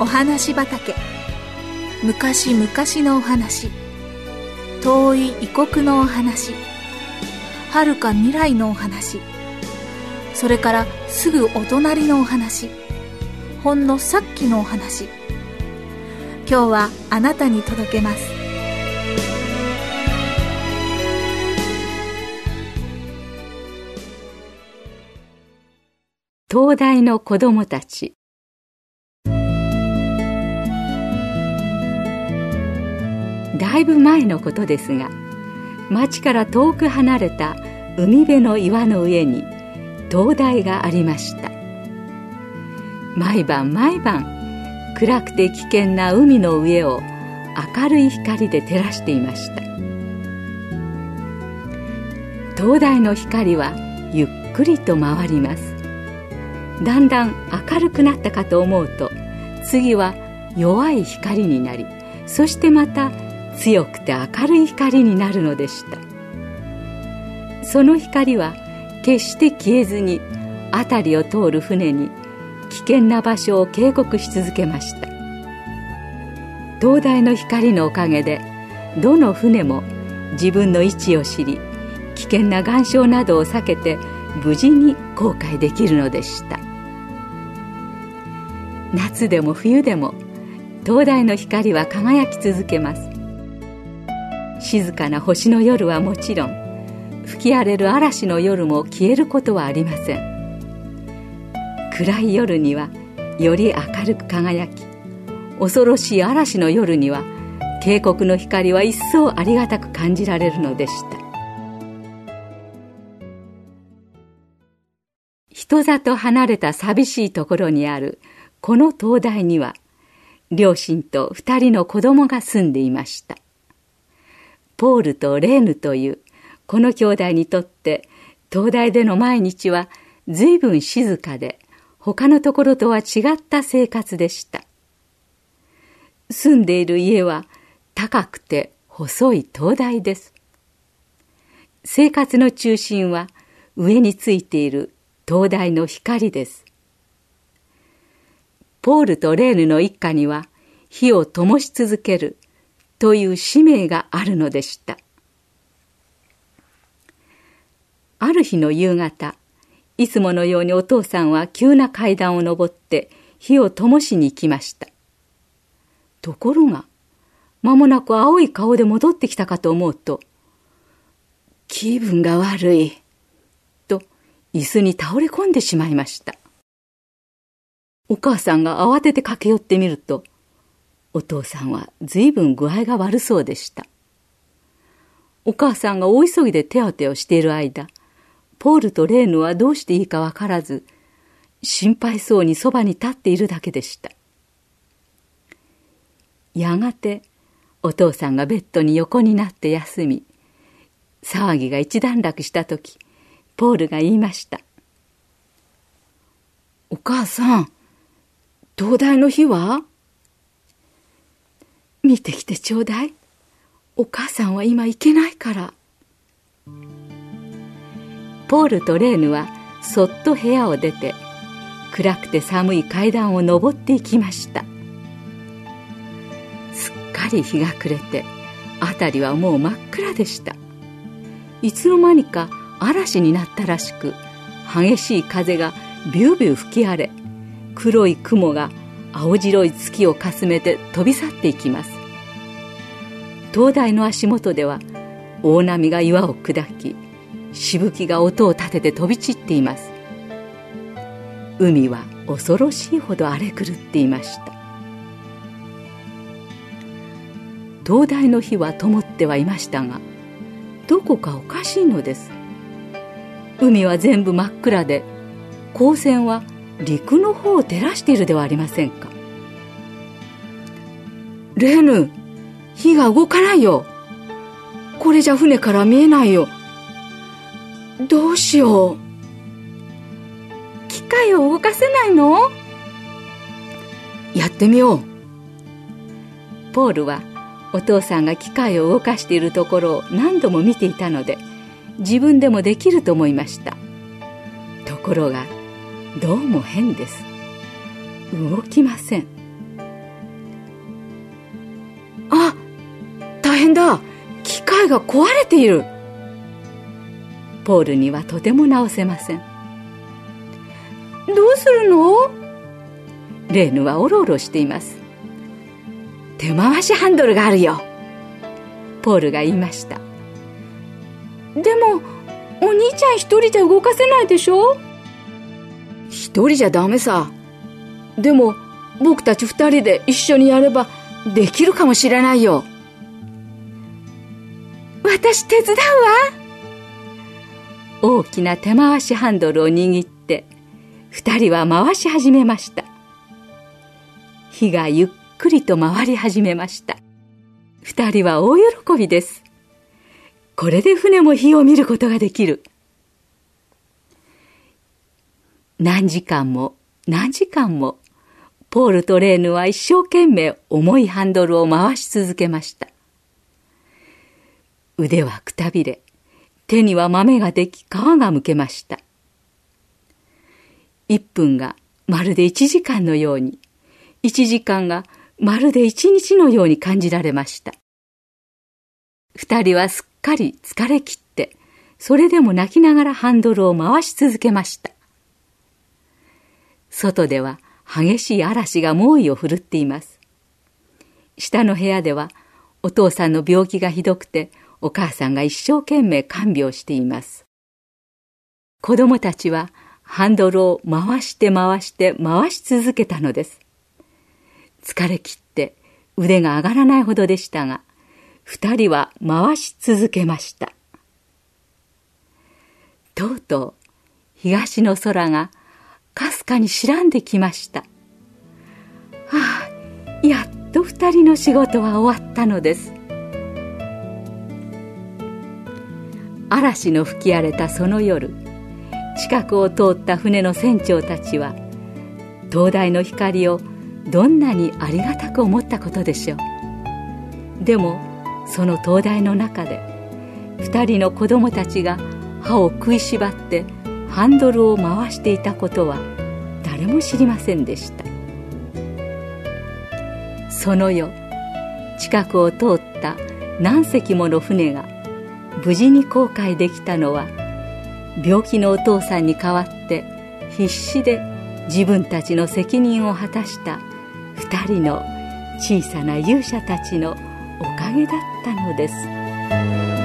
お話畑。昔々のお話。遠い異国のお話。遥か未来のお話。それからすぐお隣のお話。ほんのさっきのお話。今日はあなたに届けます。東大の子供たち。だいぶ前のことですが町から遠く離れた海辺の岩の上に灯台がありました。毎晩毎晩暗くて危険な海の上を明るい光で照らしていました。灯台の光はゆっくりと回ります。だんだん明るくなったかと思うと次は弱い光になりそしてまた強くて明るい光になるのでした。その光は決して消えずに辺りを通る船に危険な場所を警告し続けました。灯台の光のおかげでどの船も自分の位置を知り危険な岩礁などを避けて無事に航海できるのでした。夏でも冬でも灯台の光は輝き続けます。静かな星の夜はもちろん吹き荒れる嵐の夜も消えることはありません。暗い夜にはより明るく輝き恐ろしい嵐の夜には渓谷の光は一層ありがたく感じられるのでした。人里離れた寂しいところにあるこの灯台には両親と二人の子供が住んでいました。ポールとレーヌというこの兄弟にとって東大での毎日は随分静かで他のところとは違った生活でした。住んでいる家は高くて細い灯台です。生活の中心は上についている灯台の光です。ポールとレーヌの一家には火を灯し続けるという使命があるのでした。ある日の夕方、いつものようにお父さんは急な階段を登って火を灯しに行きました。ところが、間もなく青い顔で戻ってきたかと思うと、気分が悪い、と椅子に倒れ込んでしまいました。お母さんが慌てて駆け寄ってみると、お父さんは随分具合が悪そうでした。お母さんが大急ぎで手当てをしている間、ポールとレーヌはどうしていいかわからず、心配そうにそばに立っているだけでした。やがて、お父さんがベッドに横になって休み、騒ぎが一段落したとき、ポールが言いました。お母さん、東大の日は？見てきてちょうだい。お母さんは今行けないから。ポールとレーヌはそっと部屋を出て暗くて寒い階段を上っていきましたすっかり日が暮れて辺りはもう真っ暗でしたいつの間にか嵐になったらしく激しい風がビュービュー吹き荒れ黒い雲が青白い月をかすめて飛び去っていきます灯台の足元では大波が岩を砕きしぶきが音を立てて飛び散っています。海は恐ろしいほど荒れ狂っていました。灯台の火は灯ってはいましたがどこかおかしいのです。海は全部真っ暗で光線は陸の方を照らしているではありませんか。レーヌ火が動かないよ。これじゃ船から見えないよ。どうしよう。機械を動かせないの？やってみよう。ポールはお父さんが機械を動かしているところを何度も見ていたので自分でもできると思いました。ところがどうも変です。動きません。台が壊れている。ポールにはとても直せません。どうするの？レーヌはおろおろしています。手回しハンドルがあるよ。ポールが言いました。でもお兄ちゃん一人じゃ動かせないでしょ？一人じゃダメさ。でも僕たち二人で一緒にやればできるかもしれないよ。私手伝うわ。大きな手回しハンドルを握って二人は回し始めました。火がゆっくりと回り始めました。二人は大喜びです。これで船も火を見ることができる。何時間も何時間もポールとレーヌは一生懸命重いハンドルを回し続けました。腕はくたびれ手には豆ができ皮がむけました。1分がまるで1時間のように1時間がまるで1日のように感じられました。二人はすっかり疲れ切ってそれでも泣きながらハンドルを回し続けました。外では激しい嵐が猛威を振るっています。下の部屋ではお父さんの病気がひどくてお母さんが一生懸命看病しています。子供たちはハンドルを回して回して回し続けたのです。疲れ切って腕が上がらないほどでしたが二人は回し続けました。とうとう東の空がかすかに白んできました。ああやっと二人の仕事は終わったのです。嵐の吹き荒れたその夜近くを通った船の船長たちは灯台の光をどんなにありがたく思ったことでしょう。でもその灯台の中で2人の子供たちが歯を食いしばってハンドルを回していたことは誰も知りませんでした。その夜近くを通った何隻もの船が無事に後悔できたのは病気のお父さんに代わって必死で自分たちの責任を果たした2人の小さな勇者たちのおかげだったのです。